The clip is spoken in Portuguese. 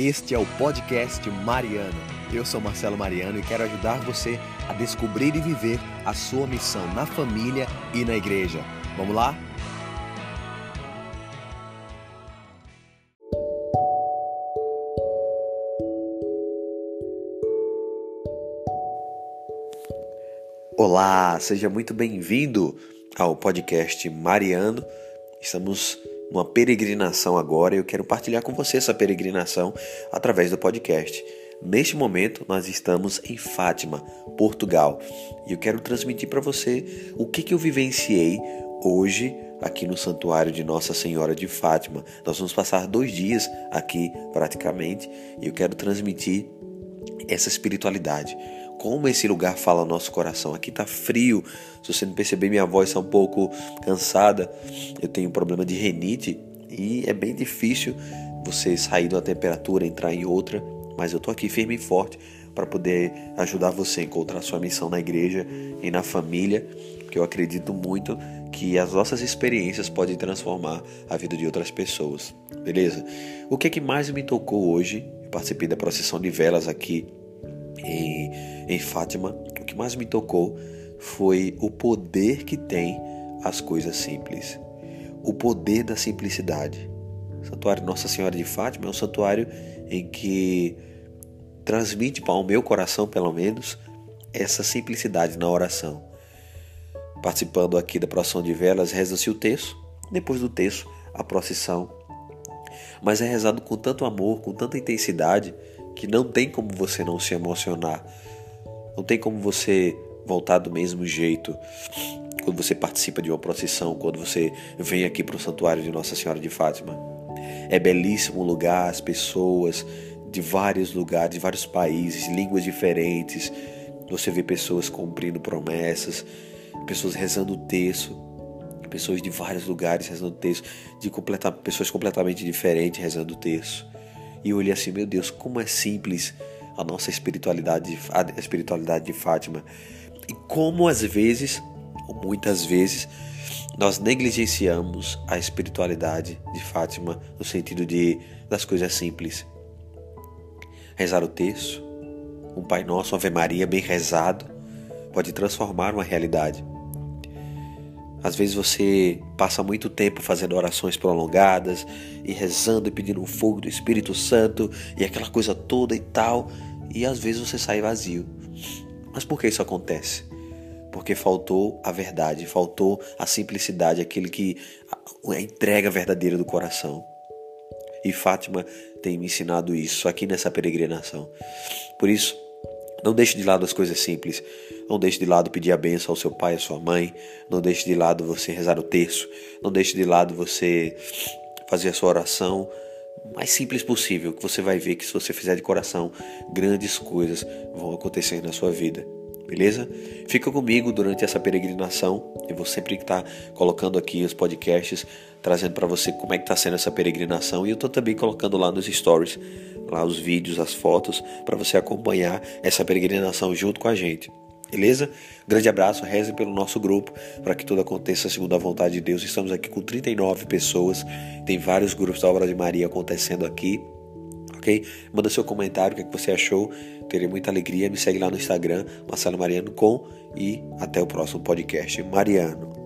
Este é o podcast Mariano. Eu sou Marcelo Mariano e quero ajudar você a descobrir e viver a sua missão na família e na igreja. Vamos lá? Olá, seja muito bem-vindo ao podcast Mariano. Estamos numa peregrinação agora e eu quero partilhar com você essa peregrinação através do podcast. Neste momento, nós estamos em Fátima, Portugal, e eu quero transmitir para você o que, que eu vivenciei hoje aqui no Santuário de Nossa Senhora de Fátima. Nós vamos passar dois dias aqui praticamente e eu quero transmitir essa espiritualidade como esse lugar fala ao nosso coração. Aqui tá frio. Se você não perceber, minha voz está um pouco cansada. Eu tenho um problema de renite e é bem difícil você sair de uma temperatura, entrar em outra. Mas eu tô aqui firme e forte para poder ajudar você a encontrar sua missão na igreja e na família, porque eu acredito muito que as nossas experiências podem transformar a vida de outras pessoas. Beleza? O que é que mais me tocou hoje? Eu participei da procissão de velas aqui em, em Fátima, o que mais me tocou foi o poder que tem as coisas simples, o poder da simplicidade. O santuário Nossa Senhora de Fátima é um santuário em que transmite para o meu coração, pelo menos, essa simplicidade na oração. Participando aqui da procissão de velas, reza-se o texto, depois do texto, a procissão. Mas é rezado com tanto amor, com tanta intensidade, que não tem como você não se emocionar. Não tem como você voltar do mesmo jeito quando você participa de uma procissão, quando você vem aqui para o santuário de Nossa Senhora de Fátima. É belíssimo o lugar, as pessoas de vários lugares, de vários países, línguas diferentes. Você vê pessoas cumprindo promessas, pessoas rezando o texto, pessoas de vários lugares rezando o texto, de pessoas completamente diferentes rezando o texto. E eu olhei assim, meu Deus, como é simples a nossa espiritualidade, a espiritualidade de Fátima. E como às vezes, ou muitas vezes, nós negligenciamos a espiritualidade de Fátima no sentido de das coisas simples. Rezar o texto, um Pai Nosso, uma Ave Maria bem rezado, pode transformar uma realidade. Às vezes você passa muito tempo fazendo orações prolongadas e rezando e pedindo o fogo do Espírito Santo e aquela coisa toda e tal, e às vezes você sai vazio. Mas por que isso acontece? Porque faltou a verdade, faltou a simplicidade, aquele que a entrega verdadeira do coração. E Fátima tem me ensinado isso aqui nessa peregrinação. Por isso, não deixe de lado as coisas simples. Não deixe de lado pedir a benção ao seu pai, à sua mãe. Não deixe de lado você rezar o terço. Não deixe de lado você fazer a sua oração mais simples possível, que você vai ver que se você fizer de coração, grandes coisas vão acontecer na sua vida. Beleza? Fica comigo durante essa peregrinação. Eu vou sempre estar colocando aqui os podcasts, trazendo para você como é que está sendo essa peregrinação. E eu estou também colocando lá nos stories lá os vídeos, as fotos, para você acompanhar essa peregrinação junto com a gente. Beleza? Grande abraço, reze pelo nosso grupo para que tudo aconteça segundo a vontade de Deus. Estamos aqui com 39 pessoas, tem vários grupos da Obra de Maria acontecendo aqui, ok? Manda seu comentário, o que, é que você achou, terei muita alegria. Me segue lá no Instagram, Marcelo Mariano com e até o próximo podcast. Mariano.